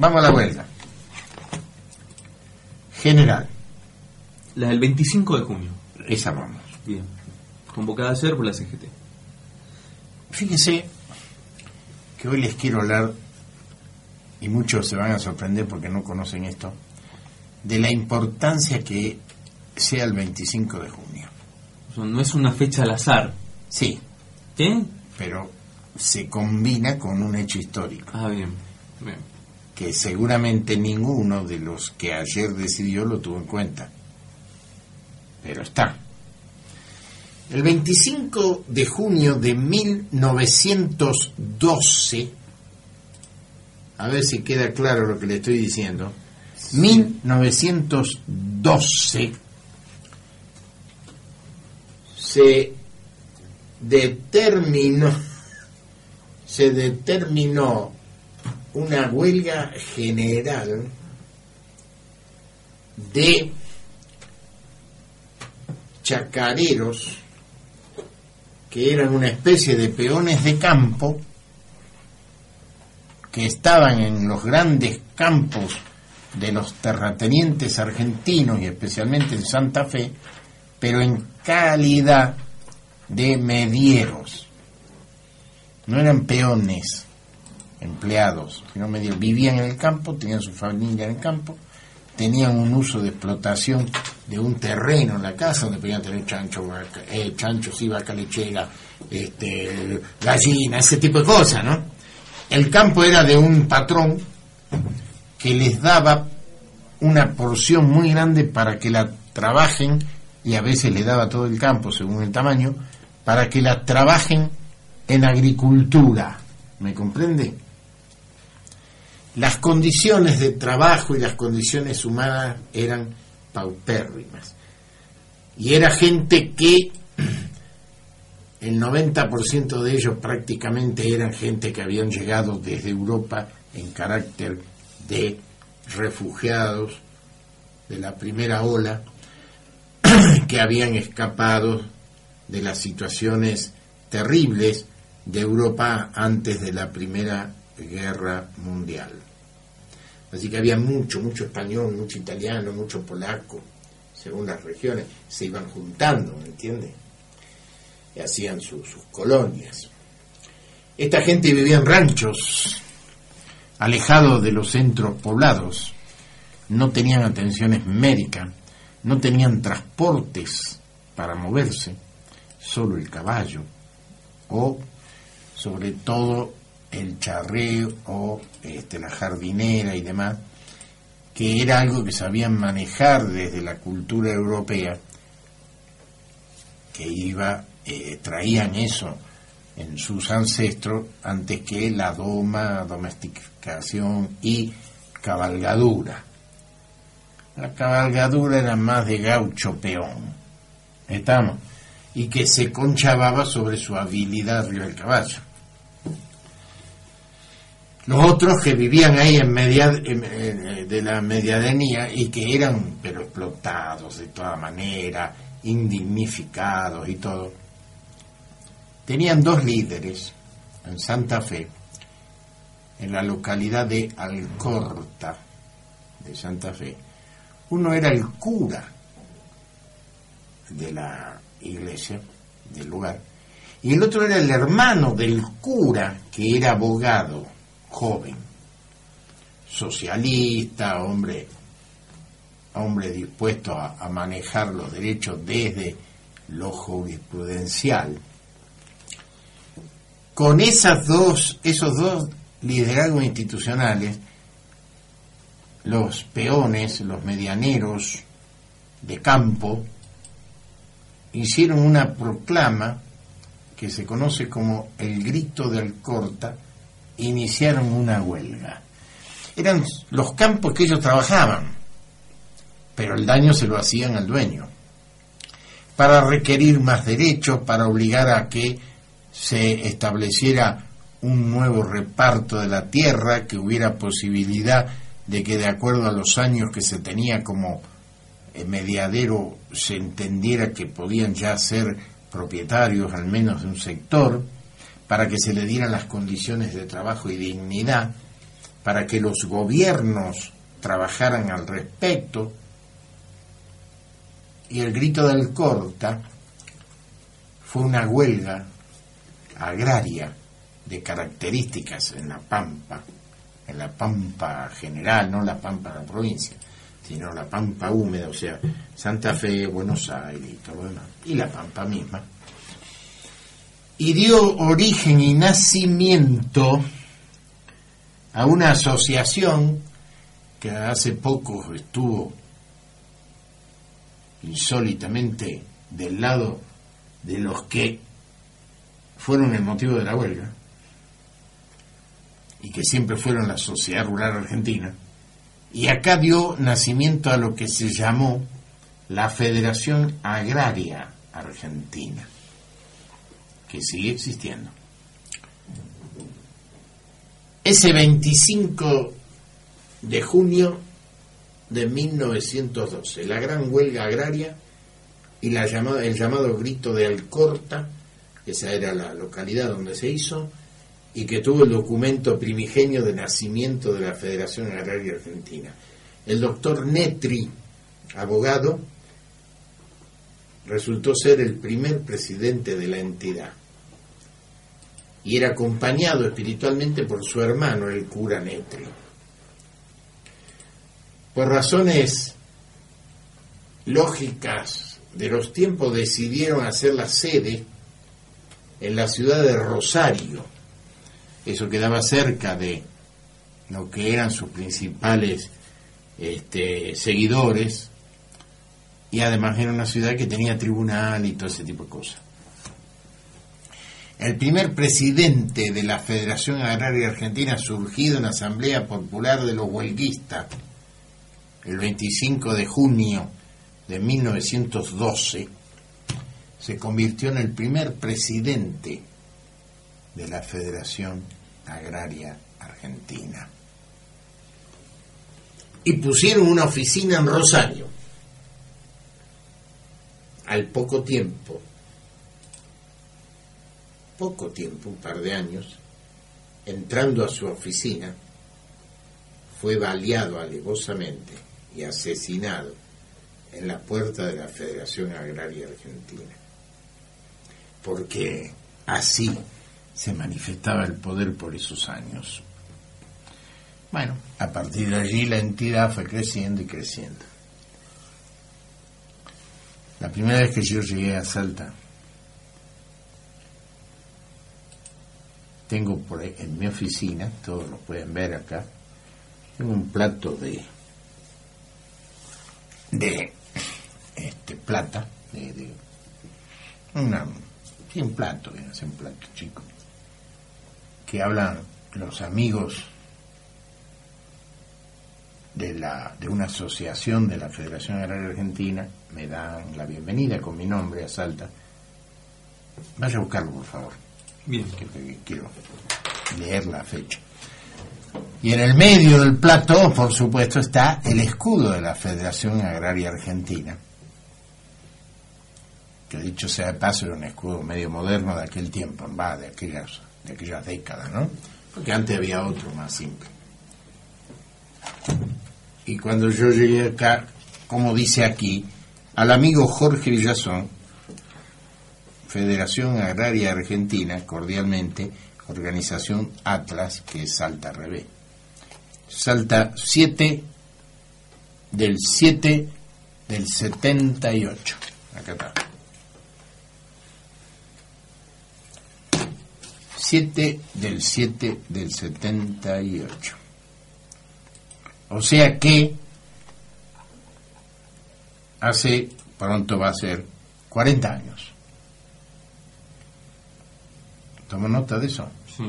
Vamos a la huelga. General. La del 25 de junio. Esa vamos. Bien. Convocada ayer por la CGT. Fíjese que hoy les quiero hablar, y muchos se van a sorprender porque no conocen esto, de la importancia que sea el 25 de junio. no es una fecha al azar. Sí. ¿Qué? Pero se combina con un hecho histórico. Ah, bien. bien. Que seguramente ninguno de los que ayer decidió lo tuvo en cuenta. Pero está. El 25 de junio de 1912, a ver si queda claro lo que le estoy diciendo, 1912 se determinó se determinó una huelga general de chacareros que eran una especie de peones de campo que estaban en los grandes campos de los terratenientes argentinos y especialmente en Santa Fe, pero en calidad de medieros. No eran peones, empleados, sino medieros. Vivían en el campo, tenían su familia en el campo, tenían un uso de explotación de un terreno en la casa donde podían tener chancho, eh, chanchos y vaca lechera, este, gallina, ese tipo de cosas, ¿no? El campo era de un patrón que les daba una porción muy grande para que la trabajen y a veces le daba todo el campo según el tamaño para que la trabajen en agricultura. ¿Me comprende? Las condiciones de trabajo y las condiciones humanas eran paupérrimas. Y era gente que el 90% de ellos prácticamente eran gente que habían llegado desde Europa en carácter de refugiados de la primera ola que habían escapado de las situaciones terribles de Europa antes de la Primera Guerra Mundial. Así que había mucho, mucho español, mucho italiano, mucho polaco, según las regiones, se iban juntando, ¿me entiende? Y hacían sus colonias. Esta gente vivía en ranchos, alejados de los centros poblados, no tenían atenciones médicas, no tenían transportes para moverse, solo el caballo, o sobre todo el charreo o este, la jardinera y demás, que era algo que sabían manejar desde la cultura europea, que iba, eh, traían eso en sus ancestros antes que la doma, domesticación y cabalgadura. La cabalgadura era más de gaucho peón, ¿estamos? Y que se conchababa sobre su habilidad arriba del caballo. Los otros que vivían ahí en media de la mediadenía y que eran pero explotados de toda manera, indignificados y todo, tenían dos líderes en Santa Fe, en la localidad de Alcorta de Santa Fe. Uno era el cura de la iglesia, del lugar, y el otro era el hermano del cura, que era abogado, joven, socialista, hombre, hombre dispuesto a, manejar los derechos desde lo jurisprudencial. Con esas dos, esos dos liderazgos institucionales, los peones, los medianeros de campo, hicieron una proclama que se conoce como el grito de Alcorta, iniciaron una huelga. Eran los campos que ellos trabajaban, pero el daño se lo hacían al dueño, para requerir más derechos, para obligar a que se estableciera un nuevo reparto de la tierra, que hubiera posibilidad de que de acuerdo a los años que se tenía como eh, mediadero se entendiera que podían ya ser propietarios al menos de un sector, para que se le dieran las condiciones de trabajo y dignidad, para que los gobiernos trabajaran al respecto. Y el grito del corta fue una huelga agraria de características en la Pampa, en la Pampa general, no la Pampa de la provincia, sino la Pampa húmeda, o sea, Santa Fe, Buenos Aires y todo lo demás, y la Pampa misma. Y dio origen y nacimiento a una asociación que hace poco estuvo insólitamente del lado de los que fueron el motivo de la huelga y que siempre fueron la sociedad rural argentina. Y acá dio nacimiento a lo que se llamó la Federación Agraria Argentina, que sigue existiendo. Ese 25 de junio de 1912, la gran huelga agraria y la llamada, el llamado grito de Alcorta, esa era la localidad donde se hizo, y que tuvo el documento primigenio de nacimiento de la Federación Agraria Argentina. El doctor Netri, abogado, resultó ser el primer presidente de la entidad y era acompañado espiritualmente por su hermano, el cura Netri. Por razones lógicas de los tiempos decidieron hacer la sede en la ciudad de Rosario. Eso quedaba cerca de lo que eran sus principales este, seguidores y además era una ciudad que tenía tribunal y todo ese tipo de cosas. El primer presidente de la Federación Agraria Argentina surgido en la Asamblea Popular de los Huelguistas el 25 de junio de 1912 se convirtió en el primer presidente de la Federación Agraria Argentina. Y pusieron una oficina en Rosario. Al poco tiempo, poco tiempo, un par de años, entrando a su oficina, fue baleado alevosamente y asesinado en la puerta de la Federación Agraria Argentina. Porque así se manifestaba el poder por esos años. Bueno, a partir de allí la entidad fue creciendo y creciendo. La primera vez que yo llegué a Salta, tengo por en mi oficina, todos lo pueden ver acá, tengo un plato de de este plata, de, de una, sí, un plato, es un plato chico, que hablan los amigos de, la, de una asociación de la Federación Agraria Argentina, me dan la bienvenida con mi nombre a Salta. Vaya a buscarlo, por favor. Bien. Quiero leer la fecha. Y en el medio del plato, por supuesto, está el escudo de la Federación Agraria Argentina, que dicho sea de paso era un escudo medio moderno de aquel tiempo, va, de aquellas, de aquellas décadas, ¿no? Porque antes había otro más simple. Y cuando yo llegué acá, como dice aquí, al amigo Jorge Villazón, Federación Agraria Argentina, cordialmente, organización Atlas, que es Salta Revés. Salta 7 del 7 del 78. Acá está. 7 del 7 del 78. O sea que hace, pronto va a ser, 40 años. Toma nota de eso. Sí.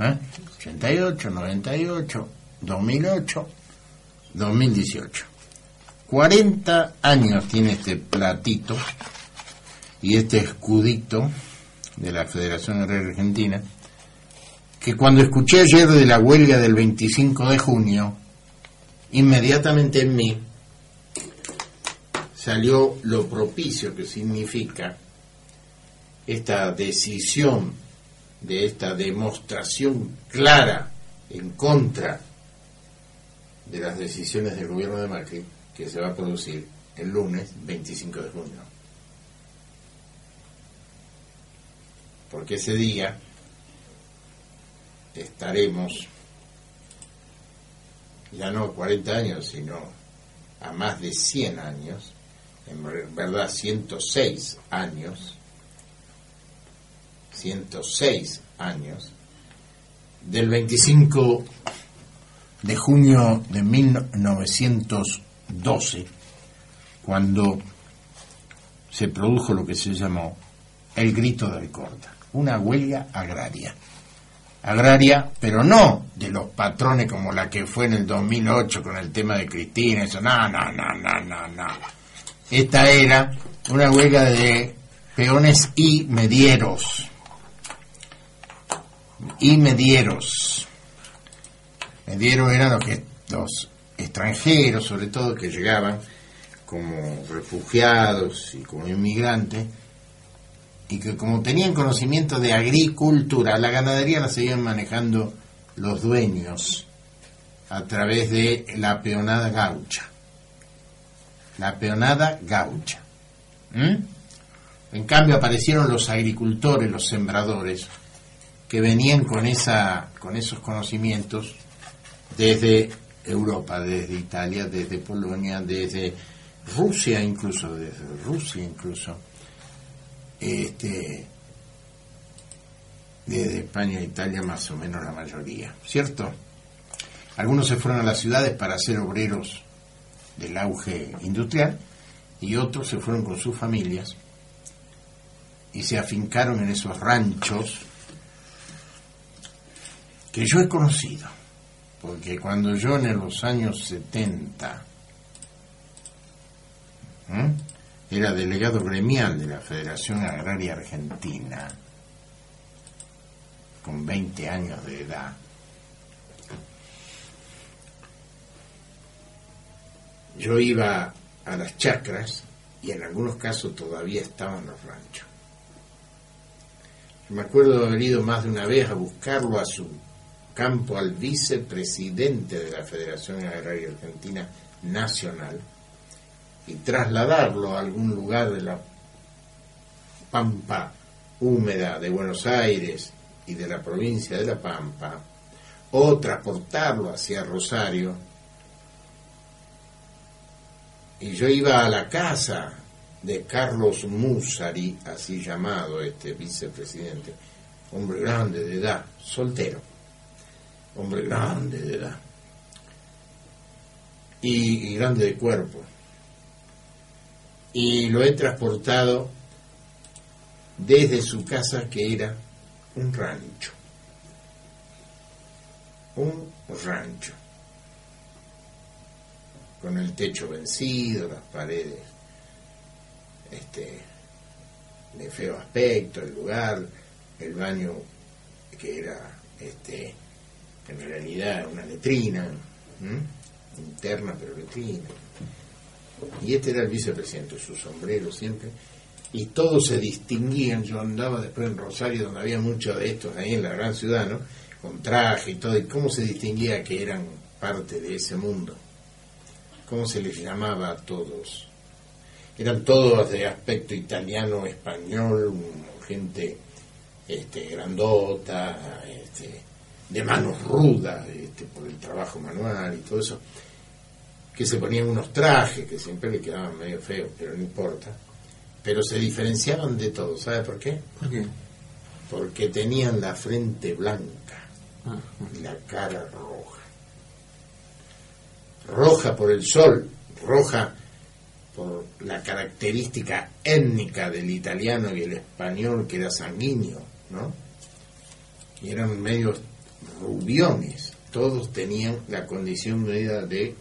¿Eh? 88, 98, 2008, 2018. 40 años tiene este platito y este escudito de la Federación Agraria Argentina, que cuando escuché ayer de la huelga del 25 de junio, inmediatamente en mí salió lo propicio que significa esta decisión de esta demostración clara en contra de las decisiones del gobierno de Macri que se va a producir el lunes 25 de junio. Porque ese día estaremos ya no 40 años, sino a más de 100 años, en verdad 106 años, 106 años, del 25 de junio de 1912, cuando se produjo lo que se llamó el grito del corta, una huelga agraria. Agraria, pero no de los patrones como la que fue en el 2008 con el tema de Cristina, eso, no, no, no, no, no, no. Esta era una huelga de peones y medieros. Y medieros. Medieros eran los, los extranjeros, sobre todo, que llegaban como refugiados y como inmigrantes, y que como tenían conocimiento de agricultura, la ganadería la seguían manejando los dueños a través de la peonada gaucha. La peonada gaucha. En cambio aparecieron los agricultores, los sembradores, que venían con, esa, con esos conocimientos desde Europa, desde Italia, desde Polonia, desde Rusia incluso, desde Rusia incluso este, desde España e Italia más o menos la mayoría, ¿cierto? Algunos se fueron a las ciudades para ser obreros del auge industrial y otros se fueron con sus familias y se afincaron en esos ranchos que yo he conocido, porque cuando yo en los años 70 era delegado gremial de la Federación Agraria Argentina, con 20 años de edad. Yo iba a las chacras y en algunos casos todavía estaban los ranchos. me acuerdo de haber ido más de una vez a buscarlo a su campo al vicepresidente de la Federación Agraria Argentina Nacional, y trasladarlo a algún lugar de la pampa húmeda de Buenos Aires y de la provincia de La Pampa, o transportarlo hacia Rosario. Y yo iba a la casa de Carlos Musari, así llamado este vicepresidente, hombre grande de edad, soltero, hombre grande de edad, y, grande de cuerpo y lo he transportado desde su casa que era un rancho. Un rancho. Con el techo vencido, las paredes este, de feo aspecto, el lugar, el baño que era este, en realidad una letrina, interna pero letrina. Y este era el vicepresidente, su sombrero siempre, y todos se distinguían, yo andaba después en Rosario, donde había muchos de estos ahí en la gran ciudad, ¿no? Con traje y todo, y cómo se distinguía que eran parte de ese mundo, cómo se les llamaba a todos. Eran todos de aspecto italiano, español, gente este, grandota, este, de manos rudas, este, por el trabajo manual y todo eso que se ponían unos trajes que siempre le quedaban medio feos, pero no importa. Pero se diferenciaban de todo, ¿sabe por qué? ¿Por qué? Porque tenían la frente blanca Ah, y la cara roja. Roja por el sol, roja por la característica étnica del italiano y el español que era sanguíneo, ¿no? Y eran medios rubiones, todos tenían la condición medida de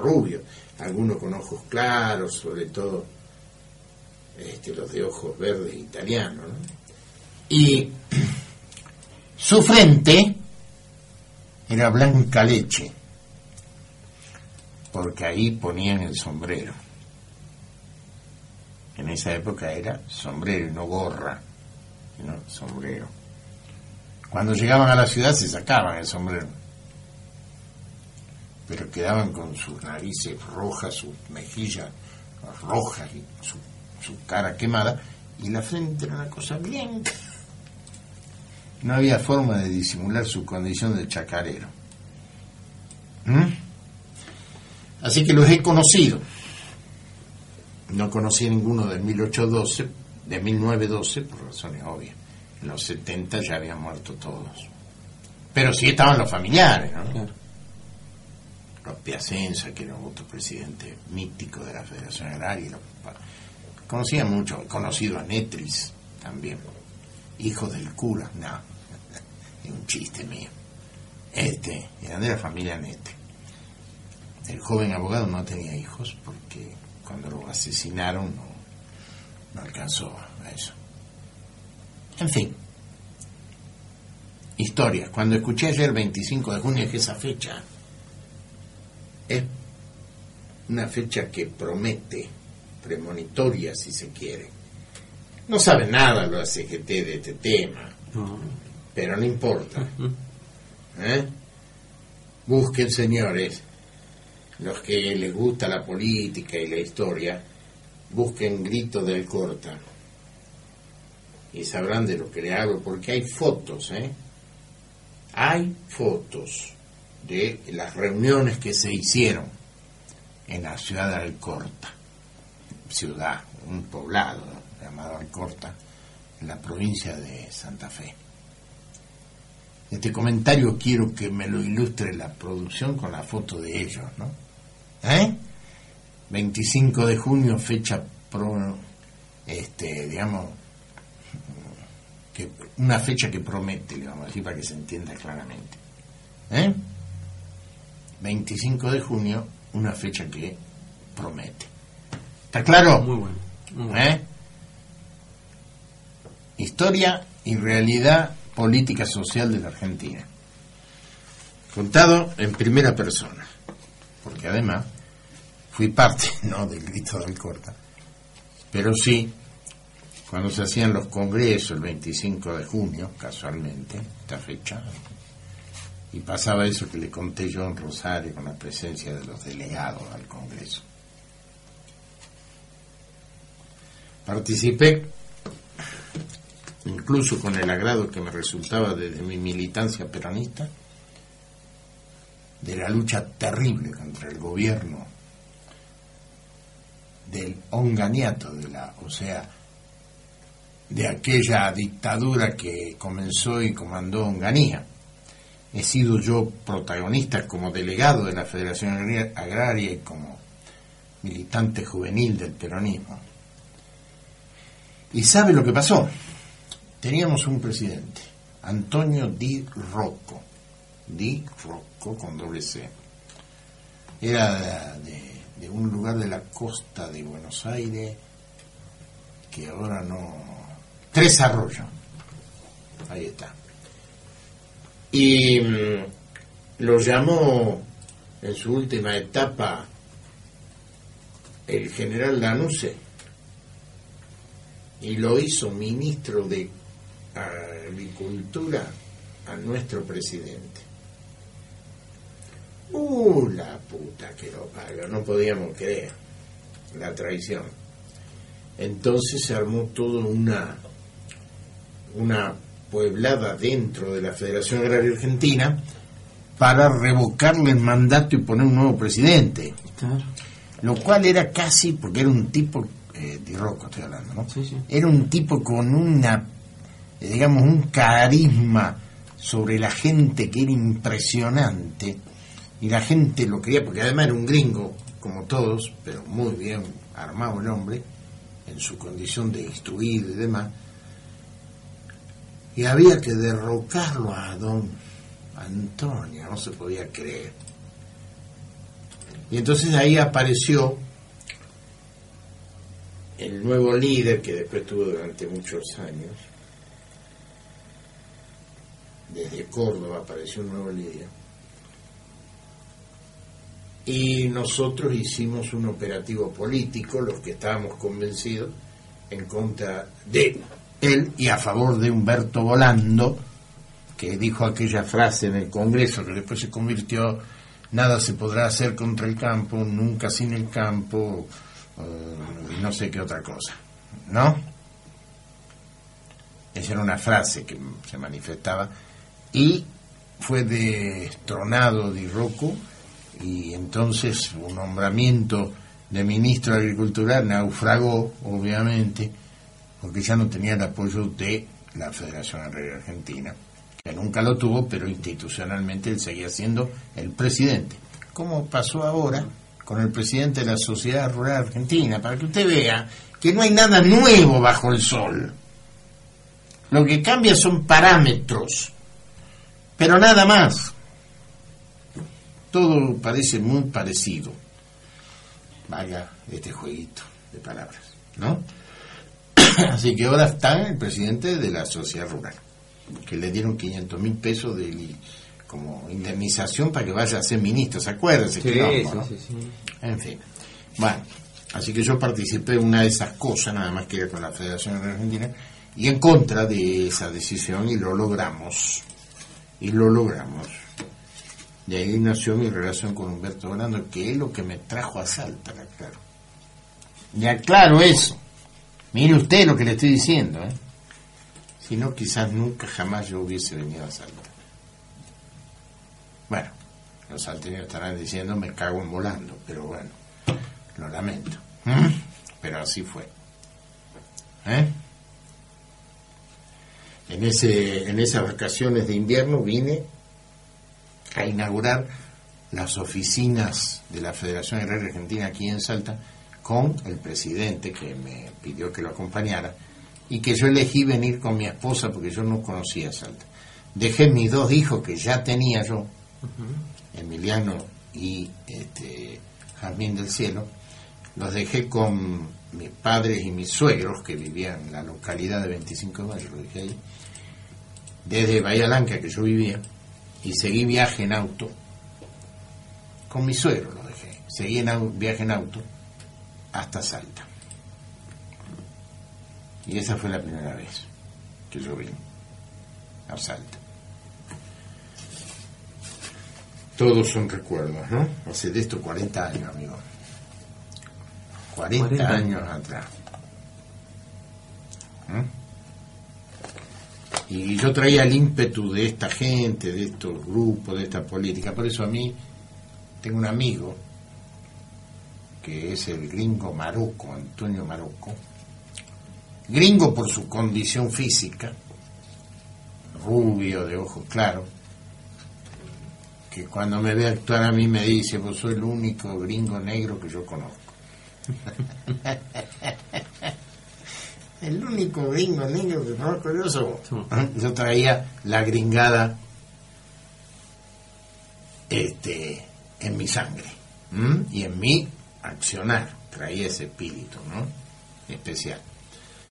rubio, algunos con ojos claros, sobre todo este, los de ojos verdes italianos. ¿no? Y su frente era blanca leche, porque ahí ponían el sombrero. En esa época era sombrero y no gorra, sino sombrero. Cuando llegaban a la ciudad se sacaban el sombrero pero quedaban con sus narices rojas, sus mejillas rojas y su, cara quemada, y la frente era una cosa blanca. No había forma de disimular su condición de chacarero. ¿Mm? Así que los he conocido. No conocí a ninguno de 1812, de 1912, por razones obvias. En los 70 ya habían muerto todos. Pero sí estaban los familiares, ¿no? Claro. Los Piacenza, que era otro presidente mítico de la Federación Agraria. los- Conocía mucho, conocido a Netris también. Hijo del cura, no. Es un chiste mío. Este, eran de la familia Netri. El joven abogado no tenía hijos porque cuando lo asesinaron no, no alcanzó a eso. En fin. Historia. Cuando escuché ayer 25 de junio, que esa fecha es una fecha que promete, premonitoria si se quiere. No sabe nada lo CGT de este tema, No. pero no importa. ¿eh? Busquen, señores, los que les gusta la política y la historia, busquen Grito del Corta. Y sabrán de lo que le hablo, porque hay fotos, ¿eh? Hay fotos de las reuniones que se hicieron en la ciudad de Alcorta, ciudad, un poblado llamado Alcorta, en la provincia de Santa Fe. Este comentario quiero que me lo ilustre la producción con la foto de ellos, ¿no? ¿Eh? 25 de junio, fecha pro, este, digamos, que una fecha que promete, le vamos a decir para que se entienda claramente. ¿Eh? 25 de junio, una fecha que promete. ¿Está claro? Muy bueno. Muy bueno. ¿Eh? Historia y realidad política social de la Argentina. Contado en primera persona. Porque además fui parte, no del grito de Alcorta, pero sí cuando se hacían los congresos el 25 de junio, casualmente, esta fecha, y pasaba eso que le conté yo en Rosario con la presencia de los delegados al Congreso. Participé, incluso con el agrado que me resultaba desde mi militancia peronista, de la lucha terrible contra el gobierno del onganiato, de la, o sea, de aquella dictadura que comenzó y comandó Onganía. He sido yo protagonista como delegado de la Federación Agraria- y como militante juvenil del peronismo. ¿Y sabe lo que pasó? Teníamos un presidente, Antonio Di Rocco, Di Rocco con doble C. Era de un lugar de la costa de Buenos Aires que ahora no... Tres Arroyos. Ahí está. Y mm, lo llamó en su última etapa el general Danuse y lo hizo ministro de Agricultura a nuestro presidente. Uh, la puta que lo parió, no podíamos creer la traición. Entonces se armó toda una, una pueblada dentro de la Federación Agraria Argentina para revocarle el mandato y poner un nuevo presidente. Claro. Lo cual era casi, porque era un tipo, eh, Di Rocco estoy hablando, ¿no? Sí, sí. Era un tipo con una, eh, digamos, un carisma sobre la gente que era impresionante y la gente lo quería porque además era un gringo, como todos, pero muy bien armado el hombre, en su condición de instruido y demás, y había que derrocarlo a don Antonio, no se podía creer. Y entonces ahí apareció el nuevo líder que después tuvo durante muchos años. Desde Córdoba apareció un nuevo líder. Y nosotros hicimos un operativo político, los que estábamos convencidos, en contra de él y a favor de Humberto Volando, que dijo aquella frase en el Congreso que después se convirtió nada se podrá hacer contra el campo, nunca sin el campo, eh, no sé qué otra cosa, ¿no? Esa era una frase que se manifestaba y fue destronado Di Rocco y entonces un nombramiento de ministro de Agricultura naufragó, obviamente, porque ya no tenía el apoyo de la Federación Agraria Argentina, que nunca lo tuvo, pero institucionalmente él seguía siendo el presidente. Como pasó ahora con el presidente de la Sociedad Rural Argentina, para que usted vea que no hay nada nuevo bajo el sol. Lo que cambia son parámetros, pero nada más. Todo parece muy parecido. Vaya este jueguito de palabras, ¿no? Así que ahora está el presidente de la sociedad rural, que le dieron 500 mil pesos de como indemnización para que vaya a ser ministro, ¿se acuerdan? Sí, sí, sí, En fin. Bueno, así que yo participé en una de esas cosas, nada más que con la Federación Argentina, y en contra de esa decisión y lo logramos. Y lo logramos. De ahí nació mi relación con Humberto Brando, que es lo que me trajo a Salta, claro. Ya claro eso. Mire usted lo que le estoy diciendo, ¿eh? Si no, quizás nunca jamás yo hubiese venido a Salta. Bueno, los salteños estarán diciendo me cago en volando, pero bueno, lo lamento. ¿Mm? Pero así fue. ¿Eh? En, ese, en esas vacaciones de invierno vine a inaugurar las oficinas de la Federación Agraria Argentina aquí en Salta con el presidente que me pidió que lo acompañara y que yo elegí venir con mi esposa porque yo no conocía Salta. Dejé mis dos hijos que ya tenía yo, Emiliano y este, Jazmín del Cielo, los dejé con mis padres y mis suegros que vivían en la localidad de 25 de mayo, lo dejé ahí, desde Bahía Blanca que yo vivía, y seguí viaje en auto, con mi suegro lo dejé, seguí en viaje en auto hasta Salta. Y esa fue la primera vez que yo vine a Salta. Todos son recuerdos, ¿no? Hace de esto 40 años, amigo. 40, años atrás. ¿Mm? Y yo traía el ímpetu de esta gente, de estos grupos, de esta política. Por eso a mí tengo un amigo que es el gringo Maruco, Antonio Maruco. Gringo por su condición física, rubio, de ojos claros, que cuando me ve actuar a mí me dice, vos soy el único gringo negro que yo conozco. el único gringo negro que conozco yo soy. Yo traía la gringada este, en mi sangre y en mi accionar, traía ese espíritu ¿no? especial.